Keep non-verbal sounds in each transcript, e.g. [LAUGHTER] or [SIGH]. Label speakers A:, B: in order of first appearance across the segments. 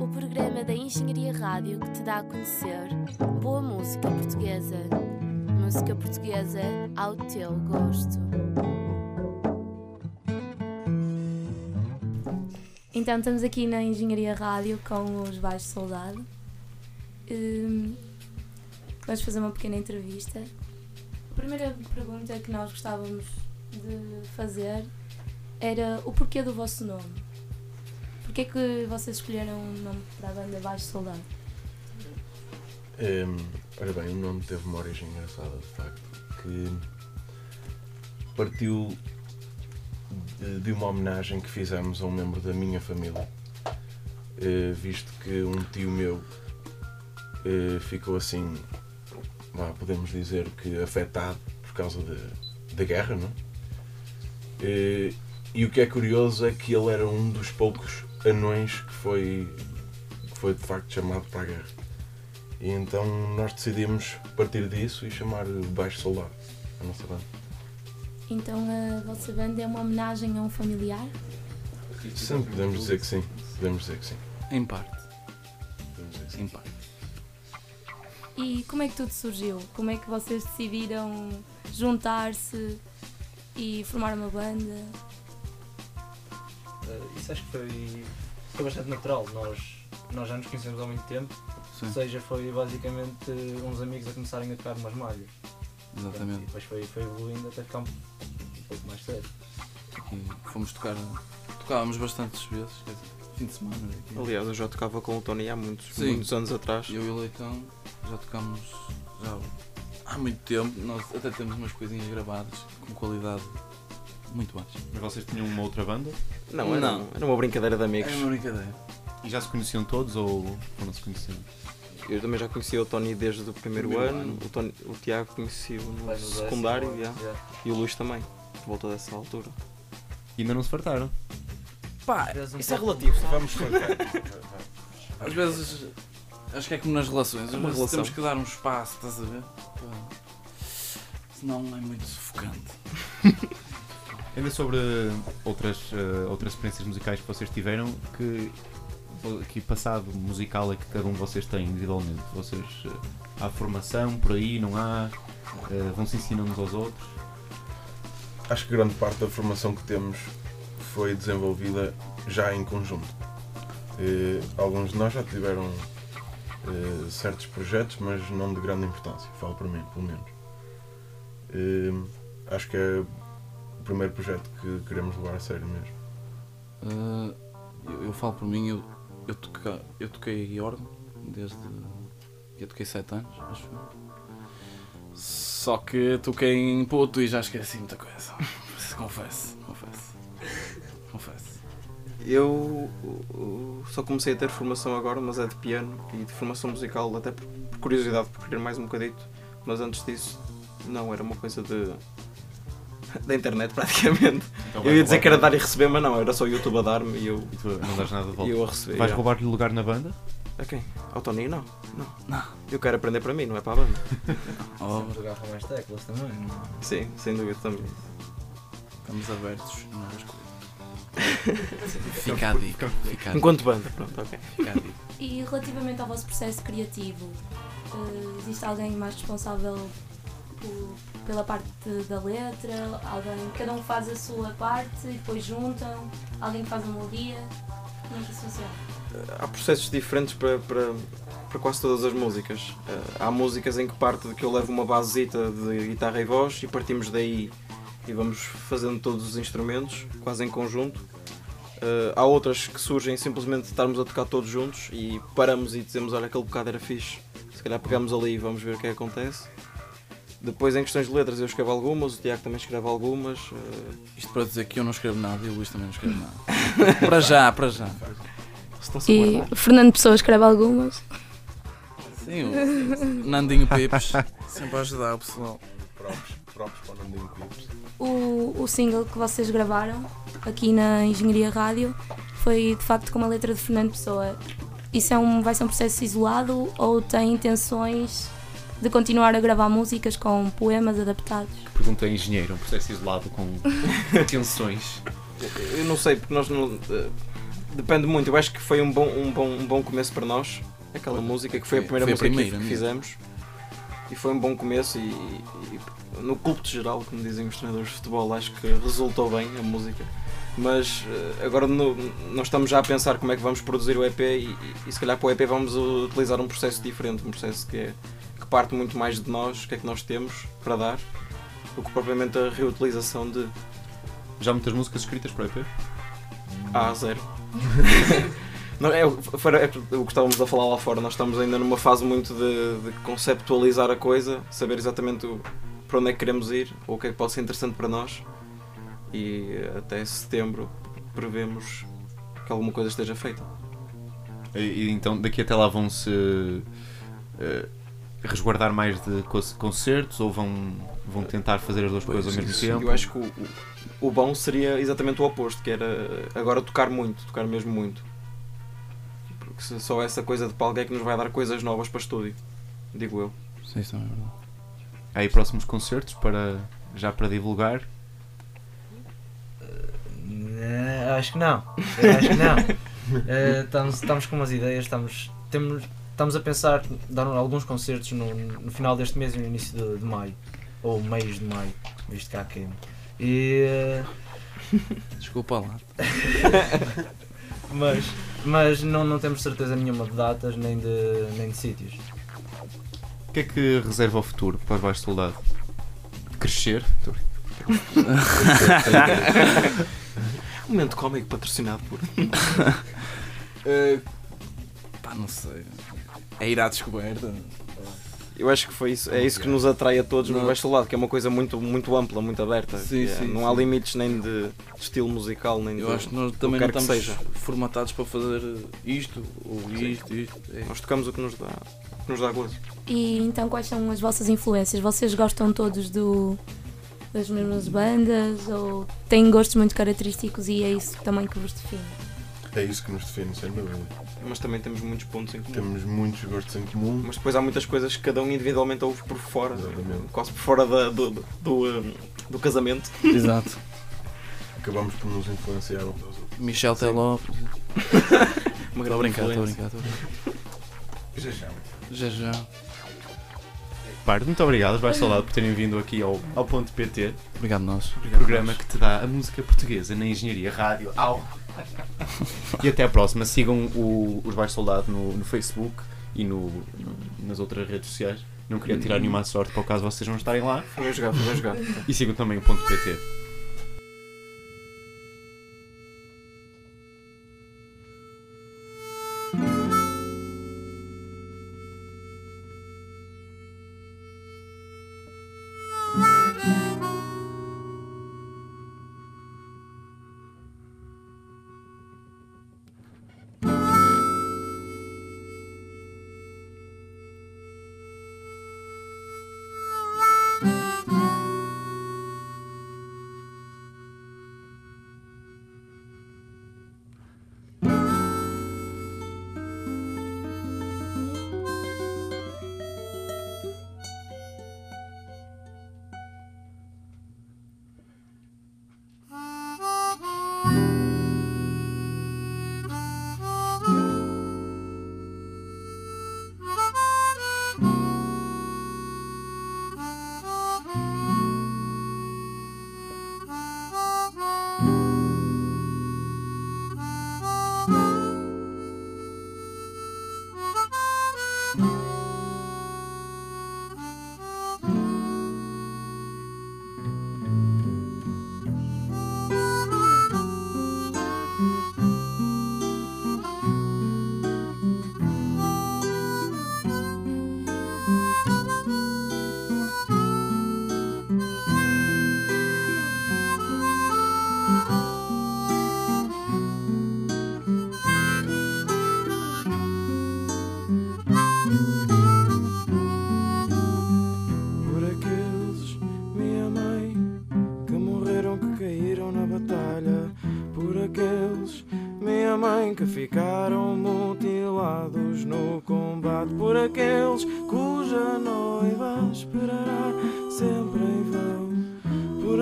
A: O programa da Engenharia Rádio que te dá a conhecer boa música portuguesa. Música portuguesa ao teu gosto. Então estamos aqui na Engenharia Rádio com os Baixos Soldado. Hum, vamos fazer uma pequena entrevista. A primeira pergunta que nós gostávamos de fazer era o porquê do vosso nome. Porquê é que vocês escolheram o nome para a banda Baixo Soldado?
B: Hum, ora bem, o nome teve uma origem engraçada, de facto, que partiu de, de uma homenagem que fizemos a um membro da minha família, eh, visto que um tio meu eh, ficou assim, vá, podemos dizer que afetado por causa da- da guerra, não é? Eh, E o que é curioso é que ele era um dos poucos anões que foi, que foi de facto chamado para a guerra. E então nós decidimos partir disso e chamar Baixo Soldado a nossa banda.
A: Então a vossa banda é uma homenagem a um familiar?
B: Sim, podemos dizer que sim. Podemos dizer que sim.
C: Em parte,
B: Podemos dizer que sim.
C: em parte.
A: E como é que tudo surgiu? Como é que vocês decidiram juntar-se e formar uma banda?
D: Eh, isso acho que foi, foi bastante natural. Nós, nós já nos conhecemos há muito tempo,
C: Sim,
D: ou seja, foi basicamente uns amigos a começarem a tocar umas malhas. E
C: exatamente.
D: depois foi, foi evoluindo até ficar um, um pouco mais sério.
C: E fomos tocar, tocávamos bastantes vezes, quer dizer, fim de semana. Aqui.
E: Aliás, eu já tocava com o Tony há muitos,
C: Sim.
E: muitos anos atrás.
C: Eu e o Leitão já tocámos já há muito tempo. Nós até temos umas coisinhas gravadas com qualidade muito baixa.
F: Mas vocês tinham uma outra banda?
E: Não, era,
C: Não.
E: era uma brincadeira de amigos.
C: É uma brincadeira.
F: E já se conheciam todos ou foram-se conhecendo?
E: Eu também já conhecia o Tony desde o primeiro,
C: Primeiro
E: ano.
C: ano.
E: O, Tony, o Tiago conheci-o no
D: Vai
E: secundário
D: ou-
E: já.
D: já.
E: e o Luís também, por volta dessa altura.
F: E ainda não se fartaram?
C: Pá,
D: um
E: Isso é relativo.
B: Vamos fartar.
C: às vezes acho que é como nas relações, às
E: Uma
C: vezes
E: relação.
C: temos que dar um espaço, estás a ver? Senão é muito sufocante. [LAUGHS]
F: Ainda sobre outras, eh, outras experiências musicais que vocês tiveram, que, que passado musical é que cada um de vocês tem individualmente? Vocês, eh, há formação por aí, não há? Eh, vão se ensinando uns aos outros?
B: Acho que grande parte da formação que temos foi desenvolvida já em conjunto. Eh, alguns de nós já tiveram eh, certos projetos, mas não de grande importância. Falo para mim, pelo menos. Eh, acho que é primeiro projeto que queremos levar a sério mesmo.
C: Uh, eu, eu falo por mim, eu, eu, toca, eu toquei órgão desde. Eu toquei 7 anos, acho eu. Só que toquei em puto e já esqueci muita coisa. [LAUGHS] confesso, confesso. Confesso.
E: Eu só comecei a ter formação agora, mas é de piano e de formação musical, até por, por curiosidade, por querer mais um bocadito. Mas antes disso, não, era uma coisa de. [LAUGHS] da internet praticamente.
F: Então
E: Eu ia dizer que era dar e receber, mas não, era só o YouTube a dar-me e eu,
F: E tu não dás nada de
E: e
F: volta.
E: eu a receber.
F: Vais roubar-lhe lugar na banda?
E: A quem? Ao Tony? Não, não.
C: Não.
E: Eu quero aprender para mim, não é para a banda. [LAUGHS]
C: Oh,
D: Sempre jogava mais teclas também. não é?
E: Sim, sem dúvida também.
C: estamos abertos a novas coisas. Fica a dica. Fica a dica.
E: Enquanto banda, pronto, ok.
C: Fica a dica.
A: E relativamente ao vosso processo criativo, eh, existe alguém mais responsável por- pela parte da letra? Alguém, cada um faz a sua parte e depois juntam? Alguém faz a melodia? Como é que isso funciona?
E: Há processos diferentes para, para, para quase todas as músicas. Eh, há músicas em que parte de que eu levo uma basezita de guitarra e voz e partimos daí e vamos fazendo todos os instrumentos, quase em conjunto. Eh, há outras que surgem simplesmente de estarmos a tocar todos juntos e paramos e dizemos, olha, aquele bocado era fixe. Se calhar pegamos ali e vamos ver o que é que acontece. Depois em questões de letras eu escrevo algumas, o Tiago também escreve algumas. eh,
C: Isto para dizer que eu não escrevo nada e o Luís também não escreve nada. [LAUGHS] para já, para já.
A: E o Fernando Pessoa escreve algumas.
C: Sim, o Nandinho Pips sempre a ajudar o pessoal.
B: Próprios, próprios para o Nandinho Clips.
A: O, o single que vocês gravaram aqui na Engenharia Rádio foi de facto com uma letra de Fernando Pessoa. Isso é um, vai ser um processo isolado ou tem intenções de continuar a gravar músicas com poemas adaptados?
F: Pergunta a engenheiro, um processo isolado com [LAUGHS] tensões.
E: Eu não sei, porque nós não. eh, depende muito. Eu acho que foi um bom, um bom, um bom começo para nós. Aquela música que foi a primeira
C: foi a
E: música que-
C: primeira
E: que,
C: mesmo.
E: fizemos. E foi um bom começo e, e no culto geral, como dizem os treinadores de futebol, acho que resultou bem a música. Mas eh, agora no- nós estamos já a pensar como é que vamos produzir o EP e, e- se calhar para o EP vamos utilizar um processo diferente, um processo que, é, que parte muito mais de nós, o que é que nós temos para dar, do que propriamente a reutilização de
F: Já muitas músicas escritas para o EP?
E: A a zero. [LAUGHS] Não, é, é o que estávamos a falar lá fora, nós estamos ainda numa fase muito de, de conceptualizar a coisa, saber exatamente o- para onde é que queremos ir, ou o que é que pode ser interessante para nós. E até setembro prevemos que alguma coisa esteja feita.
F: E, e então daqui até lá vão-se eh, resguardar mais de co- concertos ou vão, vão tentar fazer as duas
B: Pois,
F: coisas ao mesmo tempo?
E: Eu acho que o, o, bom seria exatamente o oposto, que era eh, agora tocar muito, tocar mesmo muito. Porque se só essa coisa de palco é que nos vai dar coisas novas para estúdio, digo eu.
C: Sim, isso é verdade.
F: Há aí próximos concertos para, já para divulgar?
D: Acho que não. Eu acho que não. Eh, estamos, estamos com umas ideias, estamos, temos, estamos a pensar dar alguns concertos no, no final deste mês e no início de, de maio. Ou meios de maio, visto que há queima. E, eh,
C: Desculpa lá.
D: mas mas não, não temos certeza nenhuma de datas nem de, nem de sítios.
F: O que é que reserva o futuro para Baixo Soldado? Crescer? [LAUGHS]
E: Momento cómico patrocinado por. [LAUGHS]
C: Eh, pá, não sei. É ir à descoberta.
E: Eu acho que foi isso, é isso que nos atrai a todos no
C: Não.
E: Baixo Lado, que é uma coisa muito, muito ampla, muito aberta.
C: Sim,
E: é-
C: sim,
E: não há
C: sim.
E: limites nem de estilo musical, nem
C: Eu
E: de.
C: acho que nós também não estamos
E: seja.
C: formatados para fazer isto ou
E: Sim.
C: isto, isto. É.
E: Nós tocamos o que nos dá, o que nos dá gozo.
A: E então quais são as vossas influências? Vocês gostam todos do, das mesmas bandas ou têm gostos muito característicos e é isso também que vos define?
B: É isso que nos define, sem dúvida.
E: Mas também temos muitos pontos em comum.
B: Temos muitos gostos em comum.
E: Mas depois há muitas coisas que cada um individualmente ouve por fora,
B: Exatamente.
E: quase por fora da- do, do, do, um, do casamento.
C: Exato. [LAUGHS]
B: Acabamos por nos influenciar uns aos outros.
C: Michel Teló. [LAUGHS]
E: Uma
C: Estou a
E: grande
C: brincar, estou a
E: influência.
C: brincar. estou a brincar.
B: Já já.
C: Já já.
F: Pardo, muito obrigado, Baixo Soldado, por terem vindo aqui ao, ao Ponto PT,
C: Obrigado, nós.
F: programa que te dá a música portuguesa na engenharia rádio. Au! [LAUGHS] e até à próxima. Sigam o- os Baixo Soldado no, no Facebook e no, no- nas outras redes sociais. Não queria tirar nenhuma sorte para o caso vocês não estarem lá.
E: Foi bem jogado, foi bem jogado.
F: E sigam também o Ponto PT.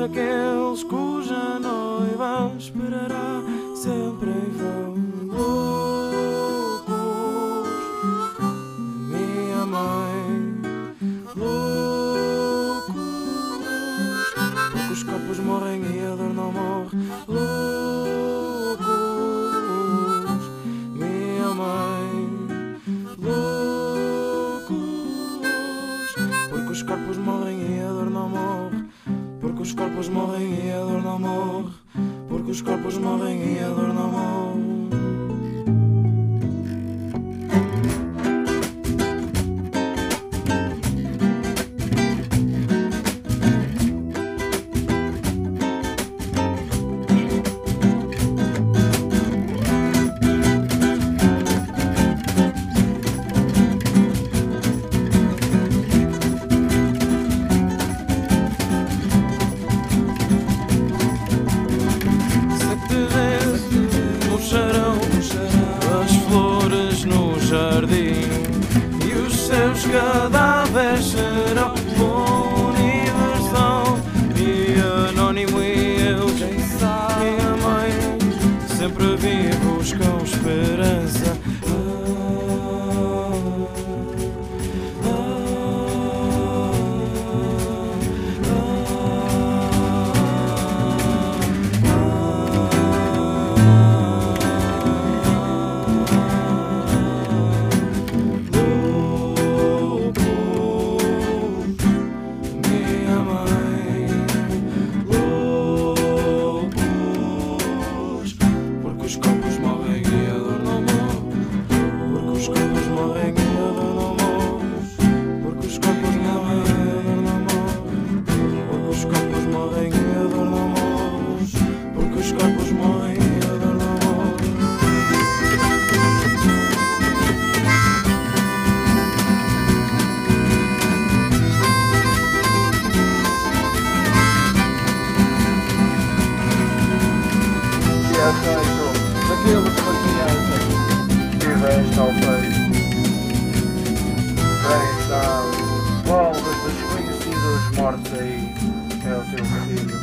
E: daqueles cuja noiva esperará sempre em vão.
C: Loucos, minha mãe, loucos, porque os corpos morrem e a dor não morre. Loucos, Porque os corpos morrem e a dor não morre. Porque os corpos morrem e a dor não morre. cortes aí. É o teu filho.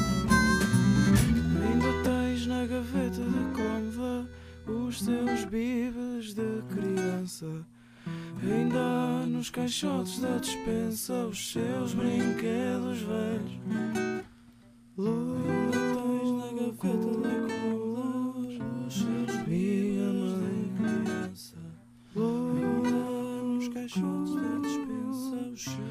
C: Ainda tens na gaveta da cômoda os
E: teus bibes de criança. Ainda nos caixotes da dispensa os seus brinquedos velhos.
C: Lula, tens na gaveta da cômoda os seus bibes de criança. Ainda nos caixotes da dispensa os seus